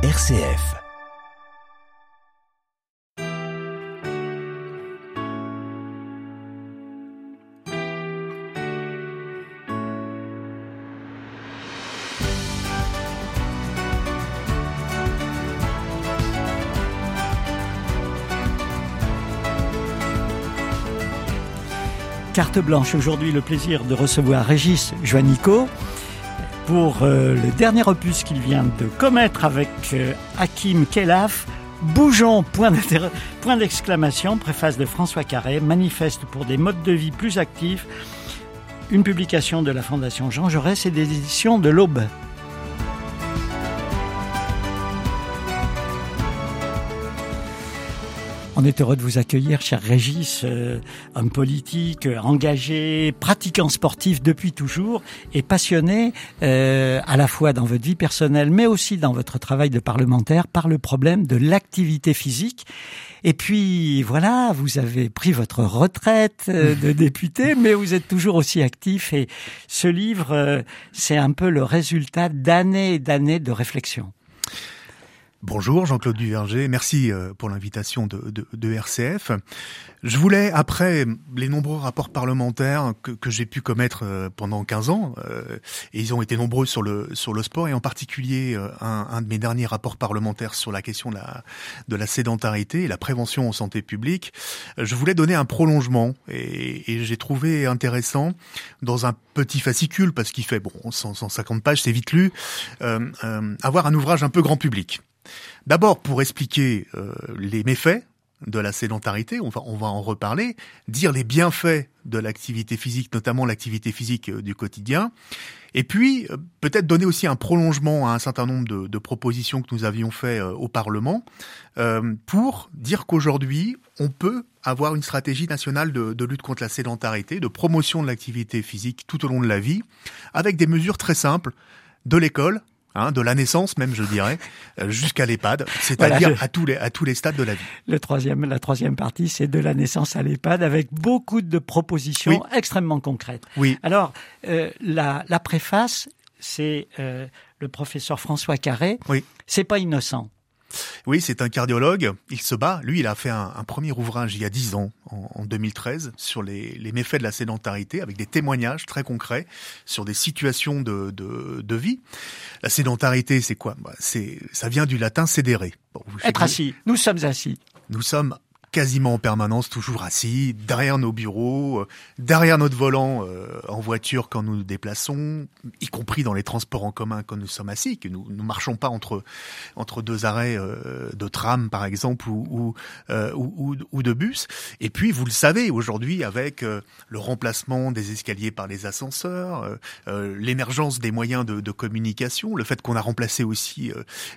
RCF. Carte blanche, aujourd'hui le plaisir de recevoir Régis Joannico pour euh, le dernier opus qu'il vient de commettre avec euh, Hakim Kelaf. Bougeons, point d'exclamation, préface de François Carré, manifeste pour des modes de vie plus actifs, une publication de la Fondation Jean Jaurès et des éditions de l'Aube. On est heureux de vous accueillir, cher Régis, euh, homme politique, euh, engagé, pratiquant sportif depuis toujours et passionné euh, à la fois dans votre vie personnelle, mais aussi dans votre travail de parlementaire par le problème de l'activité physique. Et puis voilà, vous avez pris votre retraite euh, de député, mais vous êtes toujours aussi actif. Et ce livre, euh, c'est un peu le résultat d'années et d'années de réflexion. Bonjour Jean-Claude Duverger, merci euh, pour l'invitation de, RCF. Je voulais, après les nombreux rapports parlementaires que, j'ai pu commettre euh, pendant 15 ans, euh, et ils ont été nombreux sur le, sur le sport, et en particulier un, de mes derniers rapports parlementaires sur la question de la, de la sédentarité et la prévention en santé publique, je voulais donner un prolongement, et, et j'ai trouvé intéressant, dans un petit fascicule, parce qu'il fait bon 150 pages, c'est vite lu, avoir un ouvrage un peu grand public. D'abord, pour expliquer euh, les méfaits de la sédentarité, on va, on va en reparler, dire les bienfaits de l'activité physique, notamment l'activité physique euh, du quotidien, et puis euh, peut-être donner aussi un prolongement à un certain nombre de, propositions que nous avions fait au Parlement, pour dire qu'aujourd'hui, on peut avoir une stratégie nationale de lutte contre la sédentarité, de promotion de l'activité physique tout au long de la vie, avec des mesures très simples de l'école Hein, de la naissance même, je dirais, euh, jusqu'à l'EHPAD, c'est-à-dire voilà, je... à tous les à tous les stades de la vie. Le troisième, la troisième partie, c'est de la naissance à l'EHPAD, avec beaucoup de propositions oui. extrêmement concrètes. Oui. Alors, euh, la, la préface, c'est euh, le professeur François Carré. Oui. C'est pas innocent. Oui, c'est un cardiologue. Il se bat. Lui, il a fait un, un premier ouvrage il y a dix ans, en, en 2013, sur les, les, méfaits de la sédentarité, avec des témoignages très concrets sur des situations de, de, de vie. La sédentarité, c'est quoi? Bah, C'est, ça vient du latin sédérer. Bon, Être assis. Nous sommes assis. Nous sommes quasiment en permanence, toujours assis, derrière nos bureaux, euh, derrière notre volant euh, en voiture quand nous nous déplaçons, y compris dans les transports en commun quand nous sommes assis, que nous ne marchons pas entre entre deux arrêts euh, de tram par exemple ou ou, euh, ou, ou de bus. Et puis vous le savez aujourd'hui avec euh, le remplacement des escaliers par les ascenseurs, l'émergence des moyens de, de, communication, le fait qu'on a remplacé aussi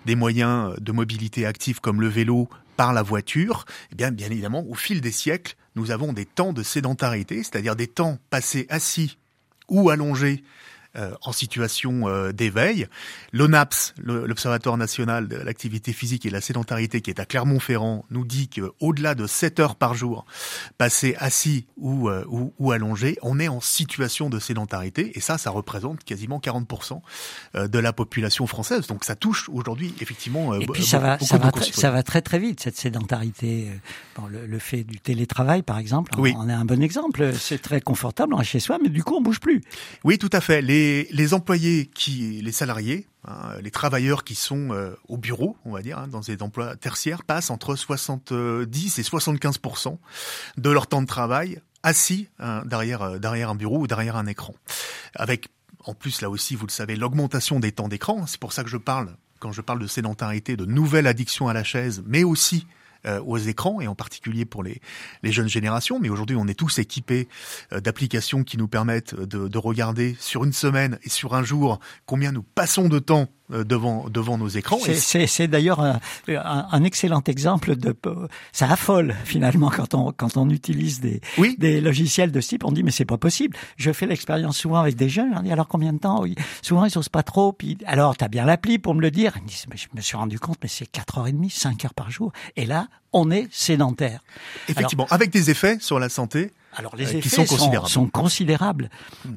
des moyens de mobilité active comme le vélo par la voiture, eh bien, bien évidemment, au fil des siècles, nous avons des temps de sédentarité, c'est-à-dire des temps passés assis ou allongés en situation euh, d'éveil. L'ONAPS, l'Observatoire national de l'activité physique et de la sédentarité, qui est à Clermont-Ferrand, nous dit qu'au-delà de 7 heures par jour passées assis ou, euh, ou, ou allongés, on est en situation de sédentarité, et ça, ça représente quasiment 40% de la population française. Donc ça touche aujourd'hui effectivement. Et puis ça va, ça va, ça va très très vite cette sédentarité. Bon, le, le, fait du télétravail, par exemple, oui. on est un bon exemple. C'est très confortable, on est chez soi, mais du coup on bouge plus. Oui, tout à fait. Les les, les, employés qui, les salariés, hein, les travailleurs qui sont euh, au bureau, on va dire, hein, dans des emplois tertiaires, passent entre 70 et 75% de leur temps de travail assis hein, derrière, derrière un bureau ou derrière un écran. Avec, en plus, là aussi, vous le savez, l'augmentation des temps d'écran. C'est pour ça que je parle, quand je parle de sédentarité, de nouvelle addiction à la chaise, mais aussi euh, aux écrans et en particulier pour les, les jeunes générations. Mais aujourd'hui, on est tous équipés euh, d'applications qui nous permettent de, de, regarder sur une semaine et sur un jour combien nous passons de temps euh, devant devant nos écrans. C'est d'ailleurs un, un, un, excellent exemple de ça affole finalement quand on quand on utilise des oui. des logiciels de ce type. On dit mais c'est pas possible. Je fais l'expérience souvent avec des jeunes. On dit alors combien de temps oui. Souvent ils osent pas trop. Puis alors t'as bien l'appli pour me le dire. Ils disent mais je me suis rendu compte mais c'est 4h30, 5 heures par jour. Et là on est sédentaire. Effectivement, Alors, avec des effets sur la santé Alors les effets sont considérables. Sont, considérables.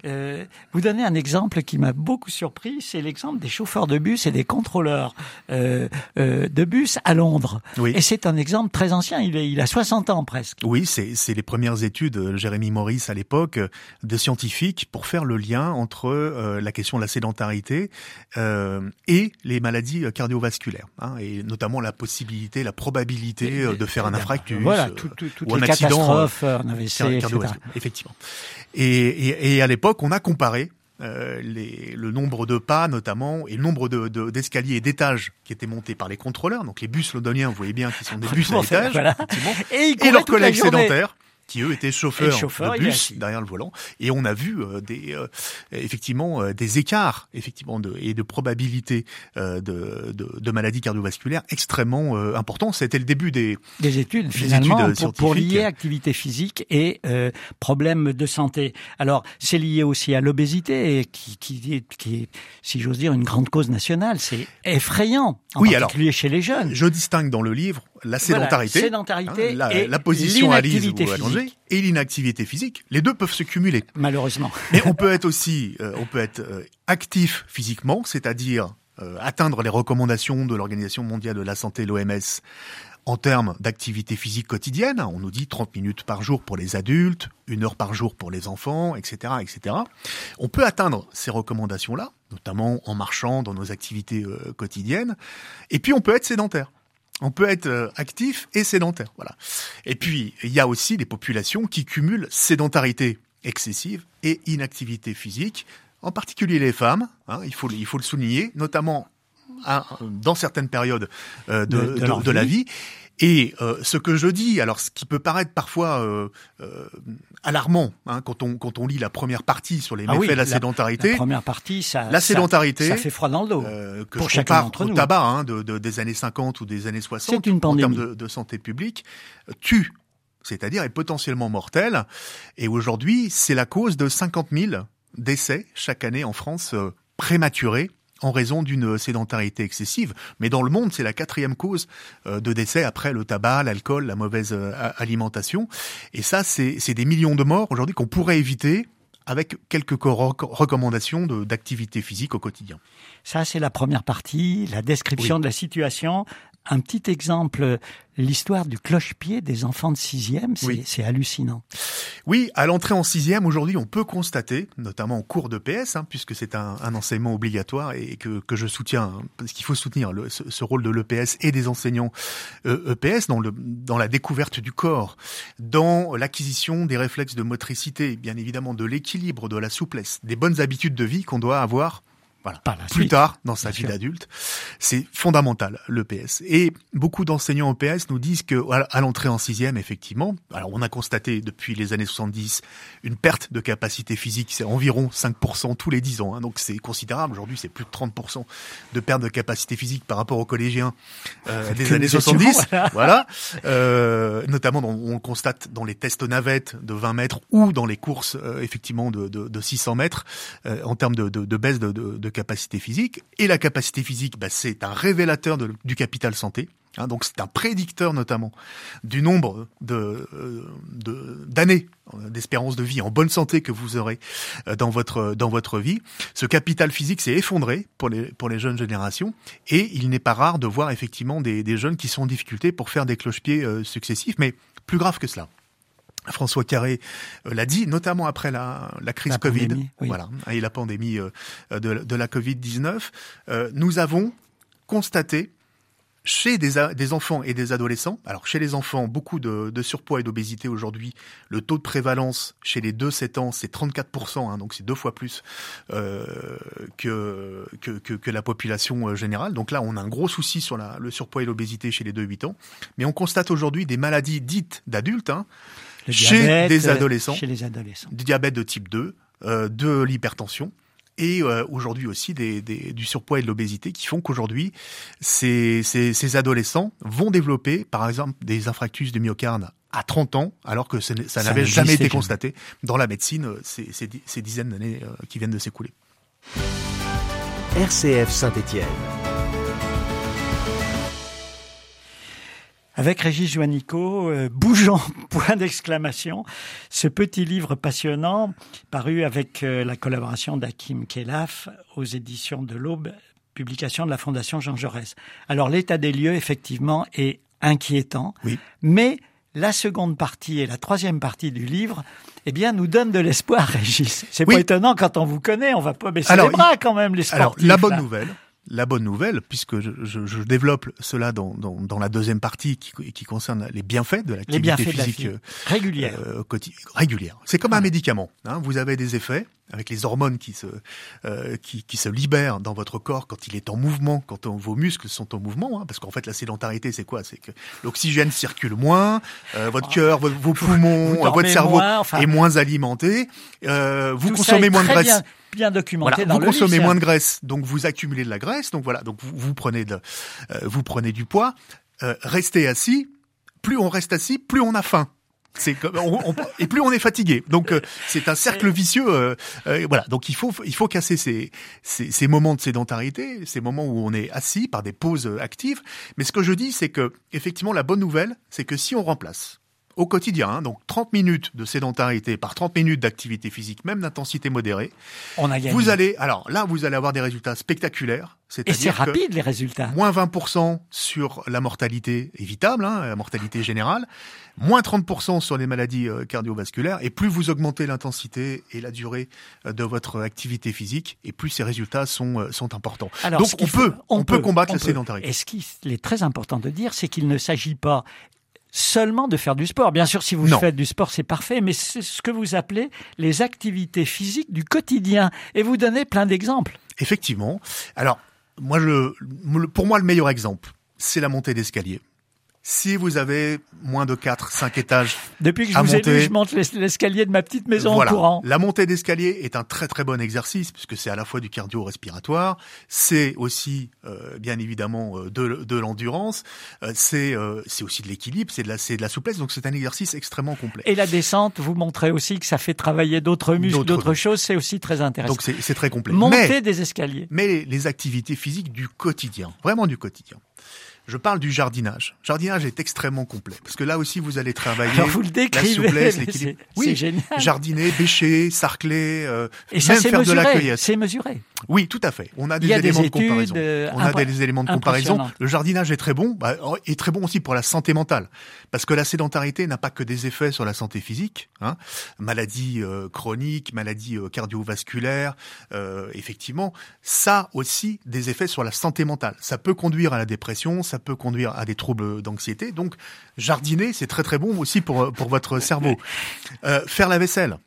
Euh, vous donnez un exemple qui m'a beaucoup surpris, c'est l'exemple des chauffeurs de bus et des contrôleurs euh, euh, de bus à Londres. Oui. Et c'est un exemple très ancien, il, est, il a 60 ans presque. Oui, c'est les premières études, euh, Jérémy Maurice à l'époque, euh, de scientifiques pour faire le lien entre euh, la question de la sédentarité euh, et les maladies cardiovasculaires, hein, et notamment la possibilité, la probabilité de faire un infarctus voilà, tout, tout, toutes ou un les accident, un AVC, Effectivement. Et, et, et à l'époque, on a comparé euh, les, le nombre de pas notamment et le nombre d'escaliers de, et d'étages qui étaient montés par les contrôleurs. Donc les bus londoniens, vous voyez bien, qui sont des bus à étages, et, et leurs collègues sédentaires qui eux étaient chauffeurs, de bus derrière le volant. Et on a vu euh, des euh, effectivement euh, des écarts effectivement de, et de probabilité de, de, de, maladies cardiovasculaires extrêmement importants c'était le début des des études finalement pour, pour, lier activité physique et problèmes de santé. Alors c'est lié aussi à l'obésité qui, qui, qui est si j'ose dire une grande cause nationale. C'est effrayant en oui, particulier chez les jeunes. je distingue dans le livre la sédentarité, hein, la, la, position à l'ise ou allongée, et l'inactivité physique. Les deux peuvent se cumuler. Malheureusement. Mais on peut être aussi, euh, on peut être euh, actif physiquement, c'est-à-dire euh, atteindre les recommandations de l'Organisation mondiale de la santé, l'OMS, en termes d'activité physique quotidienne. On nous dit 30 minutes par jour pour les adultes, une heure par jour pour les enfants, etc., etc. On peut atteindre ces recommandations-là, notamment en marchant dans nos activités quotidiennes. Et puis on peut être sédentaire. On peut être euh, actif et sédentaire, voilà. Et puis il y a aussi des populations qui cumulent sédentarité excessive et inactivité physique, en particulier les femmes. Hein, il faut il faut le souligner, notamment hein, dans certaines périodes euh, de, de, la vie. Et euh, ce que je dis, alors ce qui peut paraître parfois euh, euh, alarmant hein, quand on quand on lit la première partie sur les ah méfaits de la, sédentarité. La première partie, ça, la sédentarité, ça, fait froid dans le dos. que pour je chacun d'entre nous. tabac hein, de, de, des années 50 ou des années 60 C'est une pandémie. en termes de, de santé publique tue, c'est-à-dire est potentiellement mortelle. Et aujourd'hui, c'est la cause de 50 000 décès chaque année en France prématurés en raison d'une sédentarité excessive. Mais dans le monde, c'est la quatrième cause euh, de décès après le tabac, l'alcool, la mauvaise euh, alimentation. Et ça, c'est des millions de morts aujourd'hui qu'on pourrait éviter avec quelques recommandations d'activité physique au quotidien. Ça, c'est la première partie, la description de la situation un petit exemple, l'histoire du cloche-pied des enfants de sixième, c'est hallucinant. Oui, à l'entrée en sixième, aujourd'hui, on peut constater, notamment en cours de PS, hein, puisque c'est un, enseignement obligatoire et que, que je soutiens, hein, parce qu'il faut soutenir le, ce, rôle de l'EPS et des enseignants EPS euh, e dans, le, dans la découverte du corps, dans l'acquisition des réflexes de motricité, bien évidemment de l'équilibre, de la souplesse, des bonnes habitudes de vie qu'on doit avoir voilà. Plus tard, dans sa vie d'adulte, c'est fondamental l'EPS. Et beaucoup d'enseignants EPS nous disent que à l'entrée en sixième, effectivement, alors on a constaté depuis les années 70 une perte de capacité physique, c'est environ 5% tous les 10 ans, hein, donc c'est considérable. Aujourd'hui, c'est plus de 30% de perte de capacité physique par rapport aux collégiens euh, des années 70. voilà, euh, notamment on constate dans les tests navettes de 20 mètres ou dans les courses euh, effectivement de, de, de, 600 mètres euh, en termes de, de, de baisse de, de capacité physique. Et la capacité physique, bah, c'est un révélateur du capital santé. Hein, donc c'est un prédicteur notamment du nombre de d'années euh, d'espérance de vie en bonne santé que vous aurez euh, dans votre dans votre vie. Ce capital physique s'est effondré pour les jeunes générations et il n'est pas rare de voir effectivement des, jeunes qui sont en difficulté pour faire des cloche-pieds euh, successifs, mais plus grave que cela. François Carré euh, l'a dit, notamment après la, la crise Covid, voilà, et la pandémie euh, de, de la Covid 19, euh, nous avons constaté chez des, des, enfants et des adolescents, alors chez les enfants, beaucoup de, de surpoids et d'obésité aujourd'hui. Le taux de prévalence chez les 2-7 ans, c'est 34%, hein, donc c'est deux fois plus euh, que, que, que, que, la population générale. Donc là, on a un gros souci sur la, le surpoids et l'obésité chez les 2-8 ans. Mais on constate aujourd'hui des maladies dites d'adultes, hein, chez des euh, adolescents, chez les adolescents, du diabète de type 2, euh, de l'hypertension et euh, aujourd'hui aussi des, des, du surpoids et de l'obésité qui font qu'aujourd'hui ces, ces, ces, adolescents vont développer par exemple des infarctus du myocarde à 30 ans alors que ça, n'avait jamais été constaté dans la médecine ces, ces, ces dizaines d'années qui viennent de s'écouler. RCF Saint-Étienne. Avec Régis Joannico, euh, bougeons, point d'exclamation, ce petit livre passionnant, paru avec euh, la collaboration d'Hakim Kelaf aux éditions de l'Aube, publication de la Fondation Jean Jaurès. Alors l'état des lieux, effectivement, est inquiétant, Oui. mais la seconde partie et la troisième partie du livre, eh bien, nous donnent de l'espoir, Régis. C'est Oui. pas étonnant quand on vous connaît, on va pas baisser Alors, les bras quand même, les sportifs. Alors, la bonne là. nouvelle, la bonne nouvelle, puisque je, je- je développe cela dans, dans, dans la deuxième partie qui, qui concerne les bienfaits de l'activité de la physique euh, régulière. euh, régulière. C'est comme un médicament. Hein. Vous avez des effets avec les hormones qui se euh, qui, qui se libèrent dans votre corps quand il est en mouvement, quand on- vos muscles sont en mouvement. Hein, parce qu'en fait, la sédentarité, c'est quoi? C'est que l'oxygène circule moins, euh, votre cœur, vos, vos poumons, votre cerveau moins, enfin- est moins alimenté. Euh, vous consommez moins de graisse. Bien, bien documenté Voilà, dans vous le consommez livre, moins de graisse, donc vous accumulez de la graisse, donc voilà, donc vous, vous prenez de, euh, vous prenez du poids. Euh, restez assis. Plus on reste assis, plus on a faim. C'est comme, on- on- et plus on est fatigué. Donc euh, c'est un cercle vicieux. euh, euh, voilà. Donc il faut il faut casser ces, ces ces moments de sédentarité, ces moments où on est assis par des pauses actives. Mais ce que je dis, c'est que effectivement la bonne nouvelle, c'est que si on remplace au quotidien, hein, donc 30 minutes de sédentarité par 30 minutes d'activité physique, même d'intensité modérée, On a gagné. vous allez, alors là, vous allez avoir des résultats spectaculaires. Et c'est rapide les résultats. moins 20% sur la mortalité évitable, hein, la mortalité générale, moins 30% sur les maladies euh, cardiovasculaires, et plus vous augmentez l'intensité et la durée euh, de votre activité physique, et plus ces résultats sont, euh, sont importants. Alors, Donc on peut, on, peut combattre on la peut. sédentarité. Et ce qu'il est très important de dire, c'est qu'il ne s'agit pas seulement de faire du sport. Bien sûr, si vous Non. faites du sport, c'est parfait, mais c'est ce que vous appelez les activités physiques du quotidien. Et vous donnez plein d'exemples. Effectivement. Alors, moi, le- pour moi, le meilleur exemple, c'est la montée d'escalier. Si vous avez moins de 4, 5 étages Depuis que je À vous ai lu, je monte l'es- l'escalier de ma petite maison Voilà. en courant. La montée d'escalier est un très très bon exercice puisque c'est à la fois du cardio-respiratoire, c'est aussi euh, bien évidemment euh, de, de l'endurance, euh, c'est euh, c'est aussi de l'équilibre, c'est de la c'est de la souplesse. Donc c'est un exercice extrêmement complet. Et la descente, vous montrez aussi que ça fait travailler d'autres muscles, D'autres choses. C'est aussi très intéressant. Donc c'est c'est très complet. Monter Mais des escaliers. mais les, les activités physiques du quotidien, vraiment du quotidien. Je parle du jardinage. Jardinage est extrêmement complet parce que là aussi vous allez travailler Alors vous le la souplesse, l'équilibre. génial. jardiner, bêcher, sarcler, euh, Et ça, même faire de la cueillette. C'est mesuré. Oui, tout à fait. On a des a éléments de comparaison. euh, On a des éléments de comparaison. Le jardinage est très bon, bah, est très bon aussi pour la santé mentale, parce que la sédentarité n'a pas que des effets sur la santé physique. Hein. Maladies euh, chroniques, maladies euh, cardiovasculaires, euh, effectivement, ça a aussi des effets sur la santé mentale. Ça peut conduire à la dépression, ça peut conduire à des troubles d'anxiété. Donc, jardiner, c'est très très bon aussi pour pour votre cerveau. Euh, faire la vaisselle.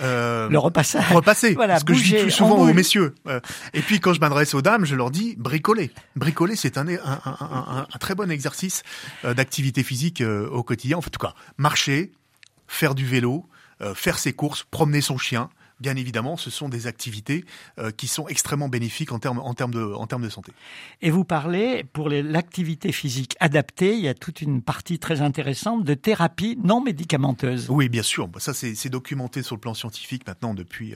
Euh, Le repassage. repasser. Voilà, ce que je dis plus souvent aux messieurs. Euh, et puis quand je m'adresse aux dames, je leur dis bricoler. Bricoler, c'est un, un, un, un- un très bon exercice euh, d'activité physique au quotidien. En tout cas, marcher, faire du vélo, faire ses courses, promener son chien. Bien évidemment, ce sont des activités euh, qui sont extrêmement bénéfiques en termes en termes de en termes de santé. Et vous parlez, pour l'activité physique adaptée, il y a toute une partie très intéressante de thérapie non médicamenteuse. Oui, bien sûr. Ça, c'est documenté sur le plan scientifique maintenant depuis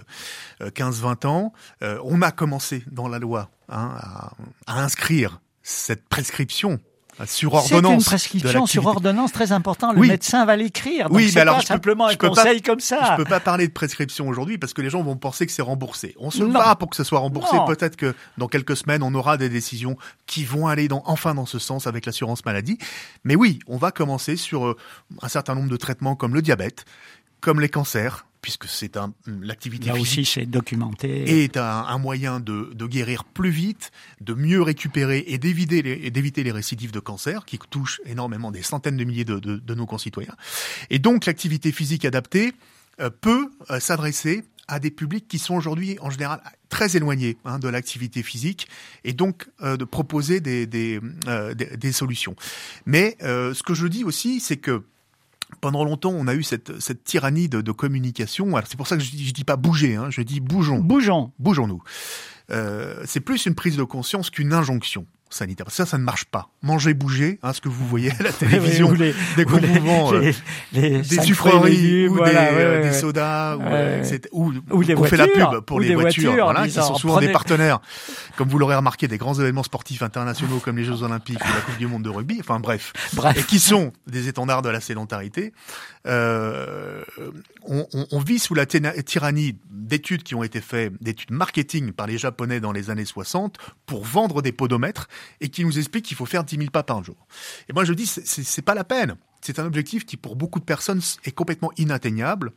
euh, 15-20 ans. Euh, on a commencé dans la loi hein, à, à inscrire cette prescription sur C'est ordonnance. une de prescription sur ordonnance très important. Le Oui. médecin va l'écrire. Donc Oui, c'est mais alors pas je peux- simplement je un peux pas- comme ça. Je peux pas parler de prescription aujourd'hui parce que les gens vont penser que c'est remboursé. On se Non. bat pour que ce soit remboursé. Peut-être que dans quelques semaines, on aura des décisions qui vont aller dans, enfin dans ce sens avec l'assurance maladie. Mais oui, on va commencer sur euh, un certain nombre de traitements comme le diabète, comme les cancers, puisque c'est un l'activité Là physique aussi, c'est documenté. est un, un moyen de, de guérir plus vite, de mieux récupérer et d'éviter les, et d'éviter les récidives de cancer qui touchent énormément des centaines de milliers de, de- de nos concitoyens. Et donc l'activité physique adaptée euh, peut euh, s'adresser à des publics qui sont aujourd'hui en général très éloignés hein, de l'activité physique et donc euh, de proposer des, des, euh, des, des solutions. Mais euh, ce que je dis aussi, c'est que pendant longtemps, on a eu cette, cette tyrannie de, de communication. Alors c'est pour ça que je dis, je dis pas bouger, hein, je dis bougeons Bougeons. bougeons-nous. Euh, c'est plus une prise de conscience qu'une injonction. Sanitaire. Ça, ça ne marche pas. Manger, bouger, hein, ce que vous voyez à la télévision, les, dès qu'on vous vend euh, des sucreries ou des, des, sodas, ou, ou, ou on fait la pub pour les voitures, voilà, qui sont souvent des partenaires, comme vous l'aurez remarqué, des grands événements sportifs internationaux comme les Jeux Olympiques ou la Coupe du Monde de rugby. Enfin bref, bref. et qui sont des étendards de la sédentarité. Euh, on, on, on, vit sous la tyrannie d'études qui ont été faites, d'études marketing par les Japonais dans les années 60 pour vendre des podomètres et qui nous expliquent qu'il faut faire 10 000 pas par jour. Et moi je dis c'est pas la peine. C'est un objectif qui pour beaucoup de personnes est complètement inatteignable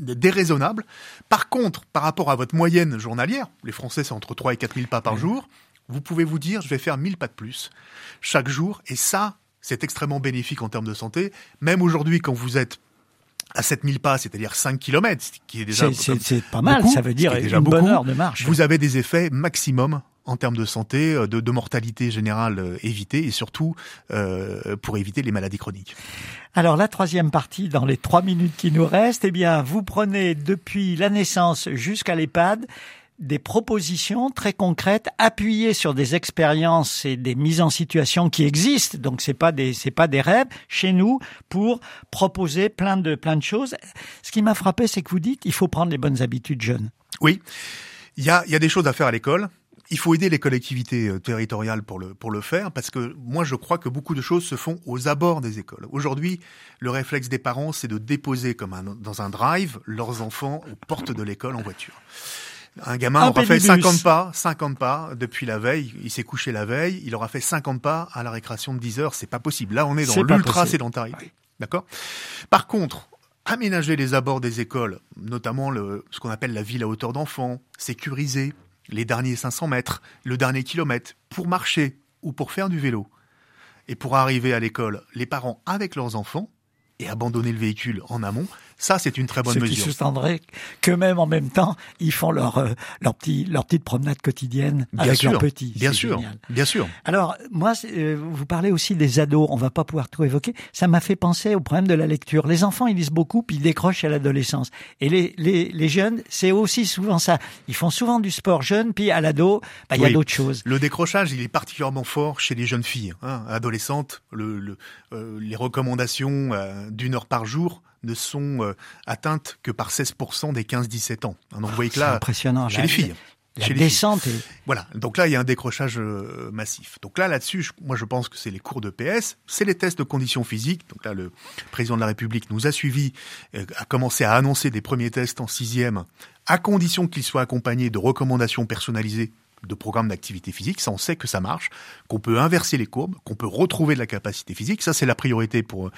déraisonnable. Par contre, par rapport à votre moyenne journalière, les Français c'est entre 3 et 4 000 pas par jour, vous pouvez vous dire je vais faire 1000 pas de plus chaque jour et ça c'est extrêmement bénéfique en termes de santé. Même aujourd'hui, quand vous êtes à 7000 pas, c'est-à-dire 5 km, qui est déjà c'est pas mal, ça veut dire déjà une bonne heure de marche. Vous avez des effets maximum en termes de santé, euh, de, de mortalité générale euh, évitée et surtout euh, pour éviter les maladies chroniques. Alors la troisième partie, dans les trois minutes qui nous restent, eh bien vous prenez depuis la naissance jusqu'à l'EHPAD des propositions très concrètes appuyées sur des expériences et des mises en situation qui existent. Donc c'est pas des c'est pas des rêves chez nous pour proposer plein de plein de choses. Ce qui m'a frappé, c'est que vous dites il faut prendre les bonnes habitudes jeunes. Oui, il y a il y a des choses à faire à l'école. Il faut aider les collectivités euh, territoriales pour le pour le faire parce que moi je crois que beaucoup de choses se font aux abords des écoles. Aujourd'hui, le réflexe des parents c'est de déposer comme un, dans un drive leurs enfants aux portes de l'école en voiture. Un gamin aura fait 50 pas, 50 pas depuis la veille. Il s'est couché la veille. Il aura fait 50 pas à la récréation de 10 heures. C'est pas possible. Là, on est dans l'ultra sédentarité. D'accord? Par contre, aménager les abords des écoles, notamment le, ce qu'on appelle la ville à hauteur d'enfant, sécuriser les derniers 500 mètres, le dernier kilomètre, pour marcher ou pour faire du vélo. Et pour arriver à l'école, les parents avec leurs enfants, et abandonner le véhicule en amont, ça, c'est une très bonne mesure. Ce qui sous-tendrait que même en même temps, ils font leur euh, leur petit leur petite promenade quotidienne avec leurs petits. Bien sûr, bien sûr. Alors moi, euh, vous parlez aussi des ados. On va pas pouvoir tout évoquer. Ça m'a fait penser au problème de la lecture. Les enfants, ils lisent beaucoup, puis ils décrochent à l'adolescence. Et les les, les jeunes, c'est aussi souvent ça. Ils font souvent du sport jeune, puis à l'ado, bah, il y a d'autres choses. Le décrochage, il est particulièrement fort chez les jeunes filles, hein, adolescentes. Le, le euh, les recommandations d'une heure par jour ne sont euh, atteintes que par 16% des 15-17 ans. Donc vous voyez que là, impressionnant. chez les filles. La chez descente. Les Voilà. Donc là, il y a un décrochage euh, massif. Donc là, là-dessus, moi, je pense que c'est les cours de PS, c'est les tests de conditions physiques. Donc là, le président de la République nous a suivis, euh, a commencé à annoncer des premiers tests en sixième, à condition qu'ils soient accompagnés de recommandations personnalisées de programmes d'activité physique, ça on sait que ça marche, qu'on peut inverser les courbes, qu'on peut retrouver de la capacité physique, ça c'est la priorité pour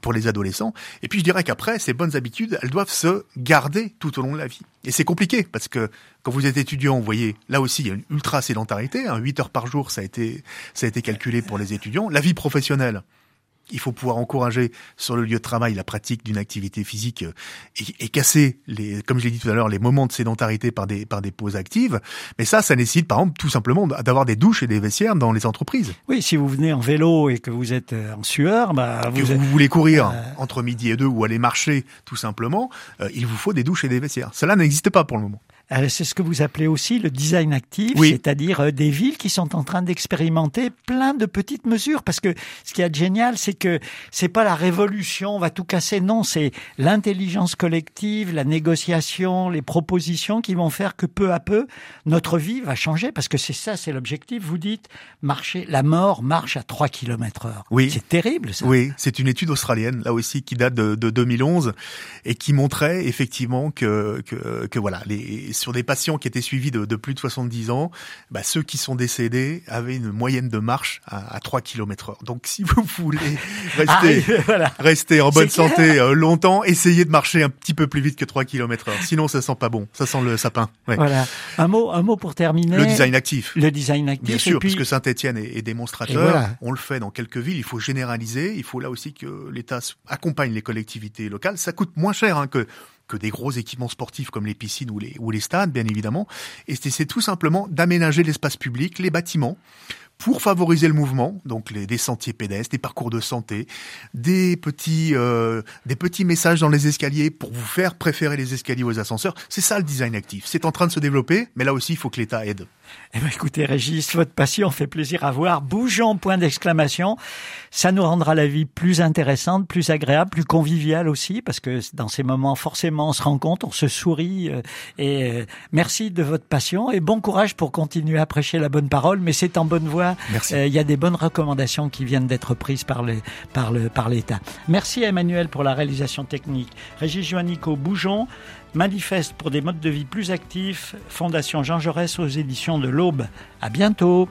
pour les adolescents. Et puis je dirais qu'après ces bonnes habitudes, elles doivent se garder tout au long de la vie. Et c'est compliqué parce que quand vous êtes étudiant, vous voyez, là aussi il y a une ultra sédentarité, hein, 8 heures par jour, ça a été ça a été calculé pour les étudiants. La vie professionnelle, il faut pouvoir encourager sur le lieu de travail la pratique d'une activité physique euh, et, casser les, comme je l'ai dit tout à l'heure, les moments de sédentarité par des par des pauses actives. Mais ça, ça nécessite par exemple tout simplement d'avoir des douches et des vestiaires dans les entreprises. Oui, si vous venez en vélo et que vous êtes euh, en sueur, bah vous, que vous voulez courir euh, entre midi et deux ou aller marcher tout simplement, il vous faut des douches et des vestiaires. Cela n'existe pas pour le moment. Euh, c'est ce que vous appelez aussi le design actif, c'est-à-dire euh, des villes qui sont en train d'expérimenter plein de petites mesures. Parce que ce qui est génial, c'est que c'est pas la révolution, on va tout casser. Non, c'est l'intelligence collective, la négociation, les propositions qui vont faire que peu à peu notre vie va changer. Parce que c'est ça, c'est l'objectif. Vous dites marcher, la mort marche à 3 km heure. Oui. C'est terrible, ça. Oui, c'est une étude australienne, là aussi, qui date de, de 2011 et qui montrait effectivement que, que, que voilà, les sur des patients qui étaient suivis de, de plus de 70 ans, bah, ceux qui sont décédés avaient une moyenne de marche à, à 3 km heure. Donc si vous voulez rester, voilà. rester en bonne santé euh, longtemps, essayez de marcher un petit peu plus vite que 3 km heure. Sinon, ça sent pas bon. Ça sent le sapin. Ouais. Voilà. Un mot, un mot pour terminer. Le design actif. Le design actif. Bien sûr, puisque Saint-Etienne est, est, démonstrateur. On le fait dans quelques villes. Il faut généraliser. Il faut là aussi que l'État accompagne les collectivités locales. Ça coûte moins cher hein, que que des gros équipements sportifs comme les piscines ou les, ou les stades, bien évidemment. Et c'est tout simplement d'aménager l'espace public, les bâtiments, pour favoriser le mouvement, donc les, des sentiers pédestres, des parcours de santé, des petits, euh, des petits messages dans les escaliers pour vous faire préférer les escaliers aux ascenseurs. C'est ça le design actif. C'est en train de se développer, mais là aussi, il faut que l'État aide. Eh ben, écoutez, Régis, votre passion fait plaisir à voir. Bougeons, point d'exclamation. Ça nous rendra la vie plus intéressante, plus agréable, plus conviviale aussi, parce que dans ces moments, forcément, on se rencontre, on se sourit. Euh, et euh, merci de votre passion et bon courage pour continuer à prêcher la bonne parole. Mais c'est en bonne voie. Merci. Euh, Il y a des bonnes recommandations qui viennent d'être prises par le, par le, par l'État. Merci à Emmanuel pour la réalisation technique. Régis Joannico, Bougeons. Manifeste pour des modes de vie plus actifs, Fondation Jean Jaurès aux éditions de l'Aube. À bientôt.